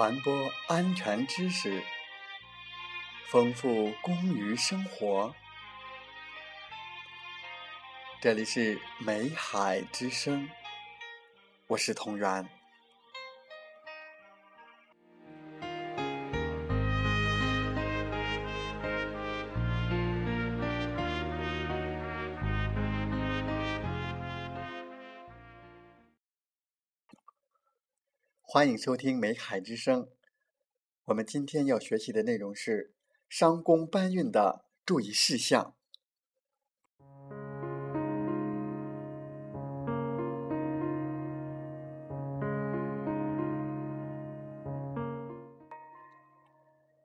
传播安全知识，丰富公于生活。这里是美海之声，我是同源。欢迎收听《美海之声》。我们今天要学习的内容是商工搬运的注意事项。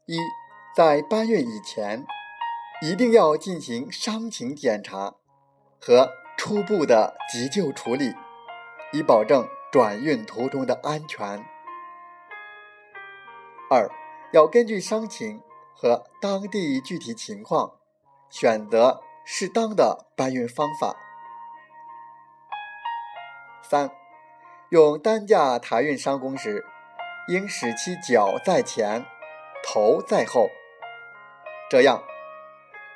一，在搬运以前，一定要进行伤情检查和初步的急救处理，以保证。转运途中的安全。二，要根据伤情和当地具体情况，选择适当的搬运方法。三，用担架抬运伤工时，应使其脚在前，头在后，这样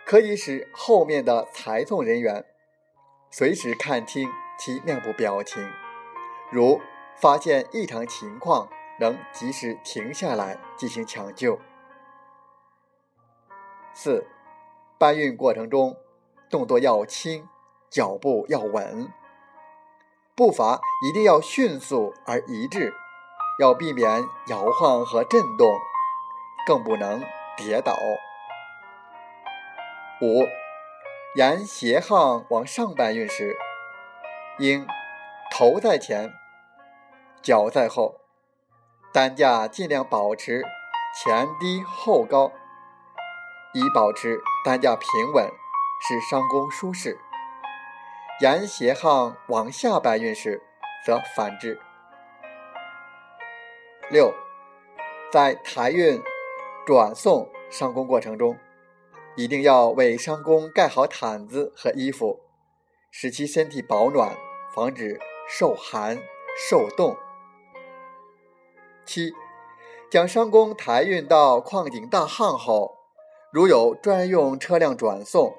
可以使后面的抬送人员随时看清其面部表情。如发现异常情况，能及时停下来进行抢救。四、搬运过程中动作要轻，脚步要稳，步伐一定要迅速而一致，要避免摇晃和震动，更不能跌倒。五、沿斜巷往上搬运时，应头在前。脚在后，担架尽量保持前低后高，以保持担架平稳，使伤工舒适。沿斜巷往下搬运时，则反之。六，在抬运、转送伤工过程中，一定要为伤工盖好毯子和衣服，使其身体保暖，防止受寒受冻。七，将伤工抬运到矿井大巷后，如有专用车辆转送，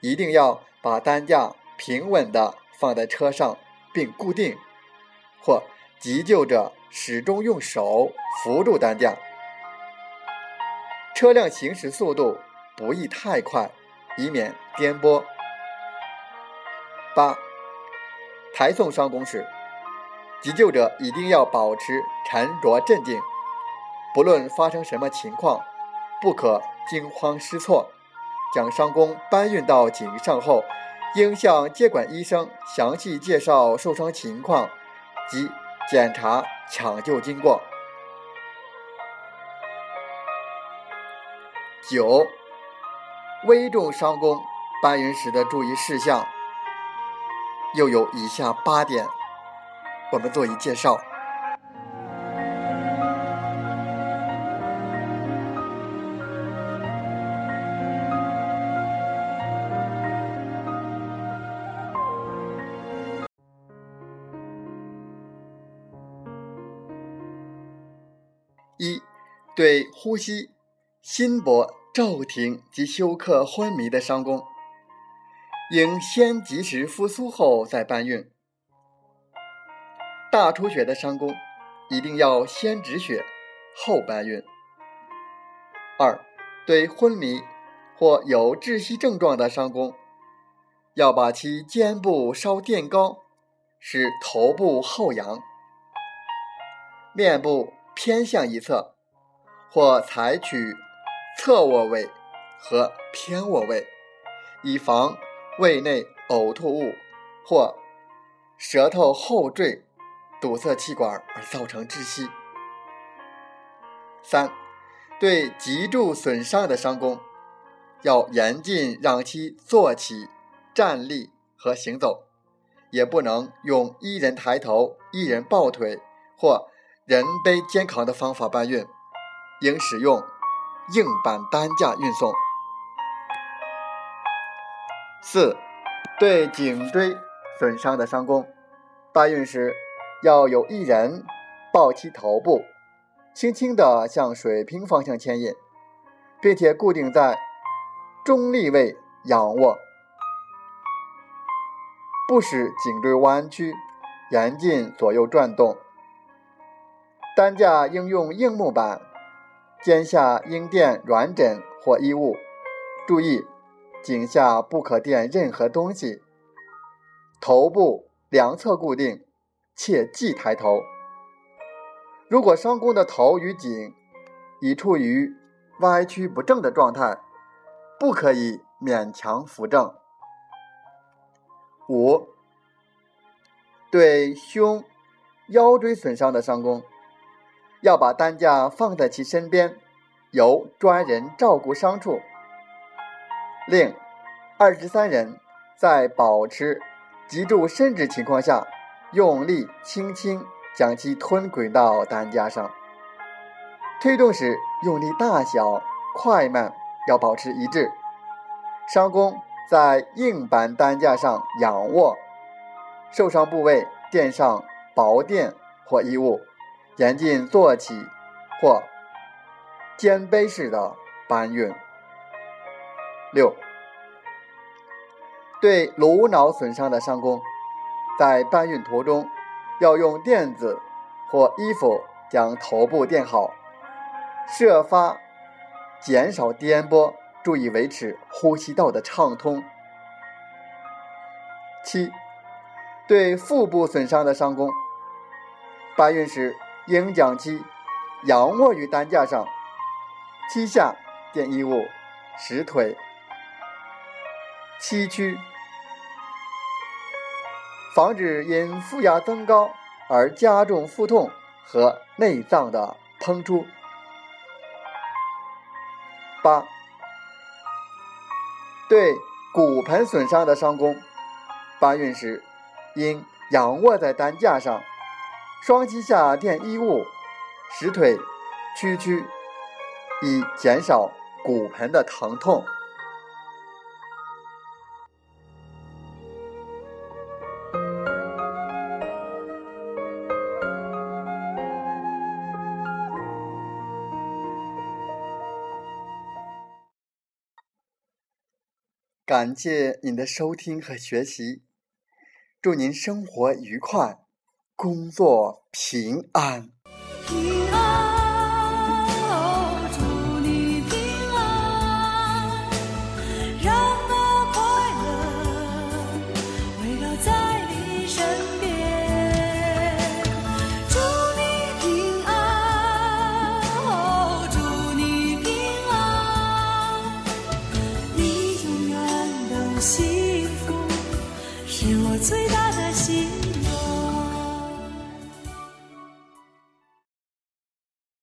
一定要把担架平稳的放在车上并固定，或急救者始终用手扶住担架。车辆行驶速度不宜太快，以免颠簸。八，抬送伤工时。急救者一定要保持沉着镇定，不论发生什么情况，不可惊慌失措。将伤工搬运到井上后，应向接管医生详细介绍受伤情况及检查抢救经过。九、危重伤工搬运时的注意事项，又有以下八点。我们做一介绍。一、对呼吸、心搏骤停及休克昏迷的伤工，应先及时复苏后再搬运。大出血的伤工，一定要先止血，后搬运。二，对昏迷或有窒息症状的伤工，要把其肩部稍垫高，使头部后仰，面部偏向一侧，或采取侧卧位和偏卧位，以防胃内呕吐物或舌头后坠。堵塞气管而造成窒息。三，对脊柱损伤的伤工，要严禁让其坐起、站立和行走，也不能用一人抬头、一人抱腿或人背肩扛的方法搬运，应使用硬板担架运送。四，对颈椎损伤的伤工，搬运时。要有一人抱其头部，轻轻地向水平方向牵引，并且固定在中立位仰卧，不使颈椎弯曲，严禁左右转动。担架应用硬木板，肩下应垫软枕或衣物，注意颈下不可垫任何东西。头部两侧固定，切忌抬头。如果伤工的头与颈已处于歪曲不正的状态，不可以勉强扶正。五，对胸、腰椎损伤的伤工。要把担架放在其身边，由专人照顾伤处。另，二十三人在保持脊柱伸直情况下，用力轻轻将其吞滚到担架上。推动时用力大小、快慢要保持一致。伤工在硬板担架上仰卧，受伤部位垫上薄垫或衣物。严禁坐起或肩背式的搬运。六，对颅脑损伤的伤工，在搬运途中要用垫子或衣服将头部垫好，设法减少颠簸，注意维持呼吸道的畅通。七，对腹部损伤的伤工，搬运时。应将其仰卧于担架上，膝下垫衣物，使腿崎岖，防止因负压增高而加重腹痛和内脏的膨出。八，对骨盆损伤的伤工，搬运时应仰卧在担架上。双膝下垫衣物，使腿屈曲，以减少骨盆的疼痛。感谢您的收听和学习，祝您生活愉快。工作平安，